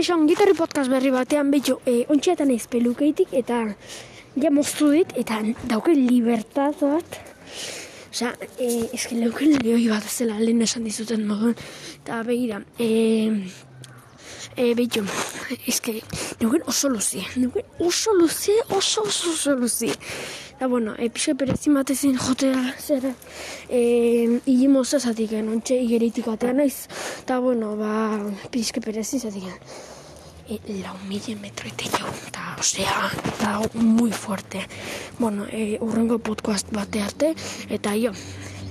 Kaixo, gitarri podcast berri batean betxo, e, ontxeatan ez pelukeitik eta ja moztu dit eta dauke libertad bat. Osa, e, eski leuken lehioi bat zela lehen esan dizuten moduen. Eta begira, e, e, betxo, eski leuken oso luzi, leuken oso luzi, oso oso oso luzi. Eta bueno, e, pixka perezin batezin jotea zer, e, igimo zazatik, ontxe igeritik batean naiz. Eta bueno, ba, pixka perezin zatik. E, lau mila metroetik jau, eta, osea, eta muy fuerte. Bueno, e, urrengo podcast bate arte, eta jo,